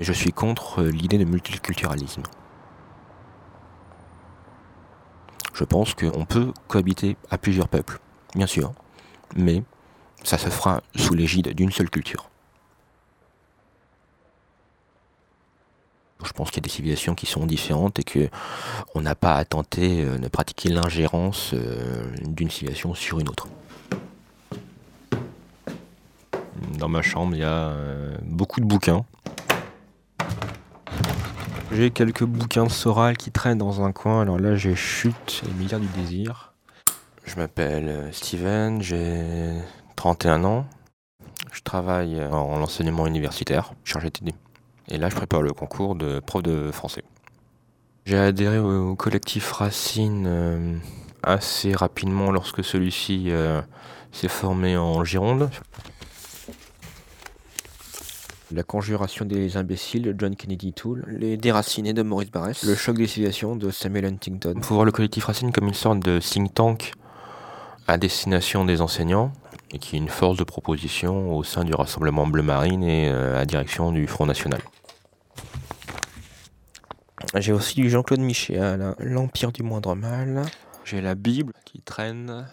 Je suis contre l'idée de multiculturalisme. Je pense qu'on peut cohabiter à plusieurs peuples, bien sûr, mais ça se fera sous l'égide d'une seule culture. Je pense qu'il y a des civilisations qui sont différentes et que on n'a pas à tenter euh, de pratiquer l'ingérence euh, d'une civilisation sur une autre. Dans ma chambre, il y a euh, beaucoup de bouquins. J'ai quelques bouquins de Soral qui traînent dans un coin. Alors là, j'ai Chute et Milliards du désir. Je m'appelle Steven, j'ai 31 ans. Je travaille en l'enseignement universitaire, chargé TD. Et là, je prépare le concours de prof de français. J'ai adhéré au collectif Racine euh, assez rapidement lorsque celui-ci euh, s'est formé en Gironde. La conjuration des imbéciles de John Kennedy Toole, Les déracinés de Maurice Barrès, Le choc des civilisations de Samuel Huntington. Il faut voir le collectif Racine comme une sorte de think tank à destination des enseignants et qui est une force de proposition au sein du Rassemblement Bleu Marine et euh, à direction du Front National. J'ai aussi du Jean-Claude Michel, L'Empire du moindre mal. J'ai la Bible qui traîne.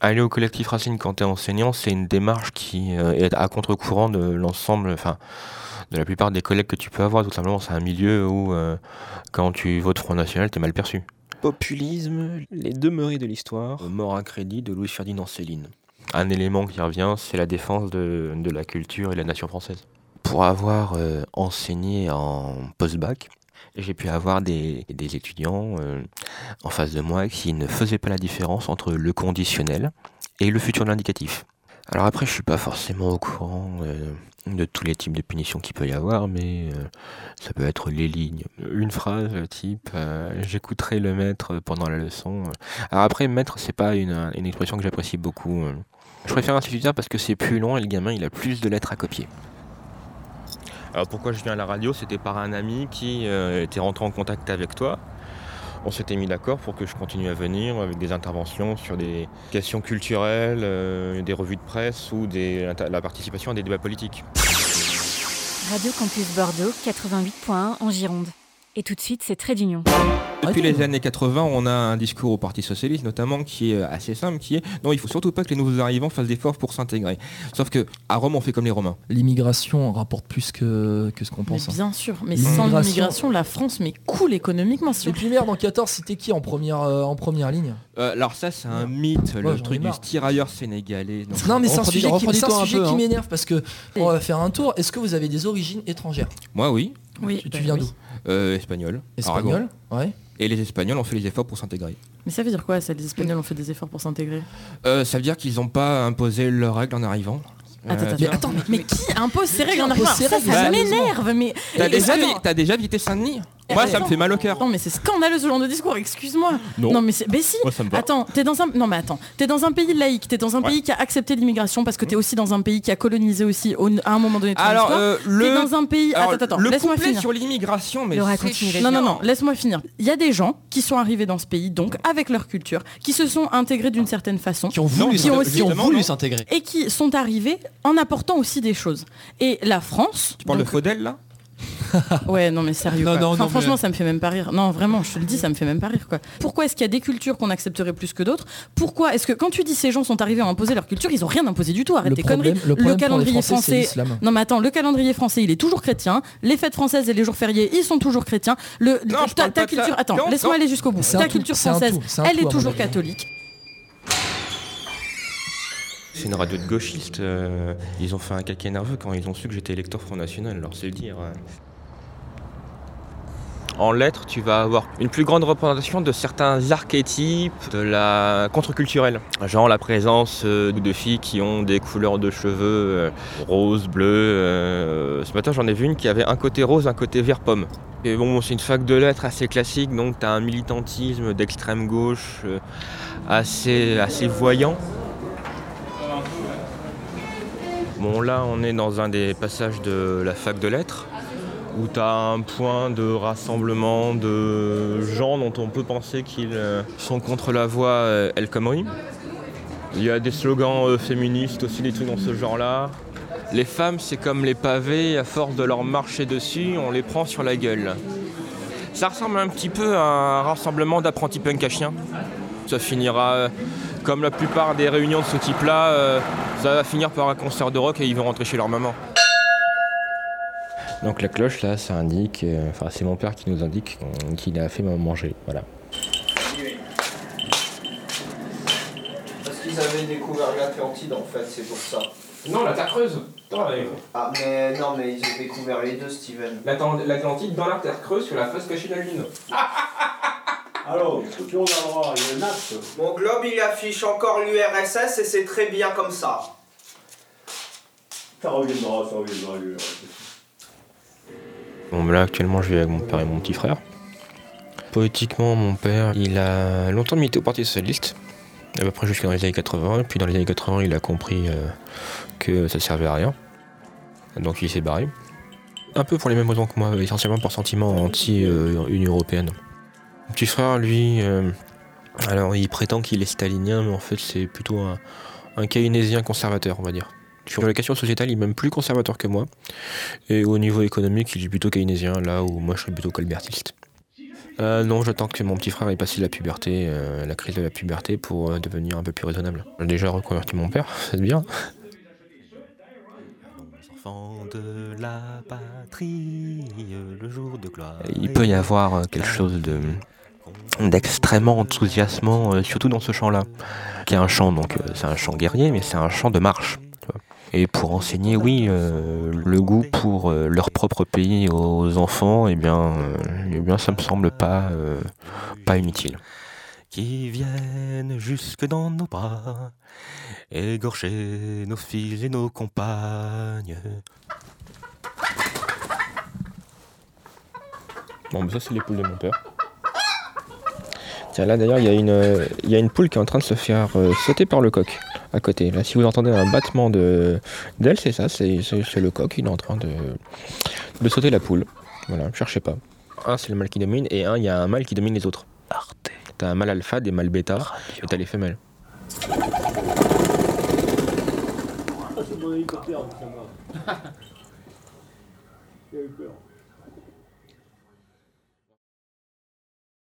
Aller au collectif Racine quand tu es enseignant, c'est une démarche qui euh, est à contre-courant de l'ensemble, enfin, de la plupart des collègues que tu peux avoir. Tout simplement, c'est un milieu où, euh, quand tu votes Front National, tu es mal perçu. Populisme, les demeurés de l'histoire, mort à crédit de Louis-Ferdinand Céline. Un élément qui revient, c'est la défense de, la culture et de la nation française. Pour avoir euh, enseigné en post-bac, j'ai pu avoir des, étudiants euh, en face de moi qui ne faisaient pas la différence entre le conditionnel et le futur indicatif. Alors après, je suis pas forcément au courant euh, de tous les types de punitions qu'il peut y avoir, mais euh, ça peut être les lignes. Une phrase type j'écouterai le maître pendant la leçon. Alors après, maître, c'est pas une, une expression que j'apprécie beaucoup. Je préfère instituteur parce que c'est plus long et le gamin il a plus de lettres à copier. Alors pourquoi je viens à la radio? C'était par un ami qui euh, était rentré en contact avec toi. On s'était mis d'accord pour que je continue à venir avec des interventions sur des questions culturelles, euh, des revues de presse ou la participation à des débats politiques. Radio Campus Bordeaux, 88.1 en Gironde. Et tout de suite, c'est Très d'Union. Depuis les années 80, on a un discours au Parti Socialiste notamment qui est assez simple, qui est non, il faut surtout pas que les nouveaux arrivants fassent d'efforts pour s'intégrer. Sauf que à Rome, on fait comme les Romains. L'immigration rapporte plus que, que ce qu'on pense. Hein. bien sûr, mais sans l'immigration, la France mais coule économiquement. Et puis merde, en 14, c'était qui en première, euh, en première ligne? Euh, Alors ça, c'est un mythe, le truc du tirailleur sénégalais. non, mais c'est un sujet, qui, qui hein. m'énerve parce que on va faire un tour. Est-ce que vous avez des origines étrangères? Moi, oui. Oui. Tu, viens d'où? Euh, Espagnol. Espagnol, ouais. Et les Espagnols ont fait les efforts pour s'intégrer. Mais ça veut dire quoi, ça, les Espagnols ont fait des efforts pour s'intégrer? Euh, Ça veut dire qu'ils n'ont pas imposé leurs règles en arrivant. Attends, attends, mais, attends, mais, qui impose ses règles en arrivant? Ça, ça m'énerve. Mais t'as déjà, visité Saint-Denis? Moi, ça me fait mal au cœur. Non, mais c'est scandaleux ce genre de discours, excuse-moi. Non. mais c'est. Mais si. Attends, t'es dans un. Non, mais attends. T'es dans un pays laïque, t'es dans un pays qui a accepté l'immigration parce que t'es aussi dans un pays qui a colonisé aussi à un moment donné. Alors, euh, le. T'es dans un pays. attends, attends, laisse-moi finir. sur l'immigration, mais. Non, non, non, laisse-moi finir. Il y a des gens qui sont arrivés dans ce pays, donc avec leur culture, qui se sont intégrés d'une certaine façon. Qui ont voulu, s'intégrer. Et qui sont arrivés en apportant aussi des choses. Et la France. Tu parles de Faudel, là? ouais, non mais sérieux. franchement, ça me fait même pas rire. Non, vraiment, je te le dis, ça me fait même pas rire quoi. Pourquoi est-ce qu'il y a des cultures qu'on accepterait plus que d'autres? Pourquoi est-ce que quand tu dis ces gens sont arrivés à imposer leur culture, ils ont rien imposé du tout. Arrête tes conneries. Le, calendrier français. Non mais attends, le calendrier français, il est toujours chrétien. Les fêtes françaises et les jours fériés, ils sont toujours chrétiens. Le, ta, culture, attends, laisse-moi aller jusqu'au bout. Ta culture française, elle est toujours catholique. C'est une radio de gauchistes. Euh, ils ont fait un caquet nerveux quand ils ont su que j'étais électeur Front National, alors c'est le dire. Hein. En lettres, tu vas avoir une plus grande représentation de certains archétypes de la contre-culturelle. Genre la présence euh, de filles qui ont des couleurs de cheveux euh, rose, bleu. ce matin, j'en ai vu une qui avait un côté rose, un côté vert pomme. Et bon, c'est une fac de lettres assez classique, donc tu as un militantisme d'extrême gauche assez, assez voyant. Bon là on est dans un des passages de la fac de lettres où tu as un point de rassemblement de gens dont on peut penser qu'ils euh, sont contre la voie euh, El Khomri. Il y a des slogans euh, féministes aussi, des trucs dans ce genre-là. Les femmes, c'est comme les pavés, à force de leur marcher dessus, on les prend sur la gueule. Ça ressemble un petit peu à un rassemblement d'apprentis punk à. Ça finira comme la plupart des réunions de ce type-là, ça va finir par un concert de rock et ils vont rentrer chez leur maman. Donc la cloche là, ça indique, euh, enfin c'est mon père qui nous indique qu'il a fait manger, voilà. Parce qu'ils avaient découvert l'Atlantide en fait, c'est pour ça. Non, la Terre creuse. Ah mais non mais ils ont découvert les deux Steven. L'Atlantide dans la Terre creuse sur la face cachée de la Lune. Alors, tout le monde a droit, il y a un acte. Mon globe il affiche encore l'URSS et c'est très bien comme ça. Ça reviendra, ça reviendra l'URSS. Bon, là actuellement je vis avec mon père et mon petit frère. Poétiquement, mon père, il a longtemps milité au Parti Socialiste, à peu près jusqu'à dans les années 80. Et puis dans les années 80, il a compris euh, que ça servait à rien. Donc il s'est barré. Un peu pour les mêmes raisons que moi, essentiellement pour sentiment anti-Union Européenne. Mon petit frère, lui, euh, alors il prétend qu'il est stalinien, mais en fait c'est plutôt un, un keynésien conservateur, on va dire. Sur la question sociétale, il est même plus conservateur que moi. Et au niveau économique, il est plutôt keynésien, là où moi je suis plutôt colbertiste. Euh, non, j'attends que mon petit frère ait passé la puberté, euh, la crise de la puberté, pour euh, devenir un peu plus raisonnable. J'ai déjà reconverti mon père, c'est bien. Il peut y avoir quelque chose de d'extrêmement enthousiasmant, surtout dans ce chant-là, qui est un chant, donc c'est un chant guerrier, mais c'est un chant de marche. Et pour enseigner, oui, euh, le goût pour euh, leur propre pays aux enfants, eh bien, euh, eh bien ça me semble pas, pas inutile. Qui viennent jusque dans nos bras, égorger nos filles et nos compagnes. Bon, mais ça, c'est les poules de mon père. Tiens, là d'ailleurs, il y, a une, il y a une poule qui est en train de se faire sauter par le coq à côté. Là, si vous entendez un battement de d'elle, c'est ça, c'est le coq, il est en train de, de sauter la poule. Voilà, cherchez pas. Un, c'est le mâle qui domine, et un, il y a un mâle qui domine les autres. T'as un mâle alpha, des mâles bêta, et t'as les femelles. Ah,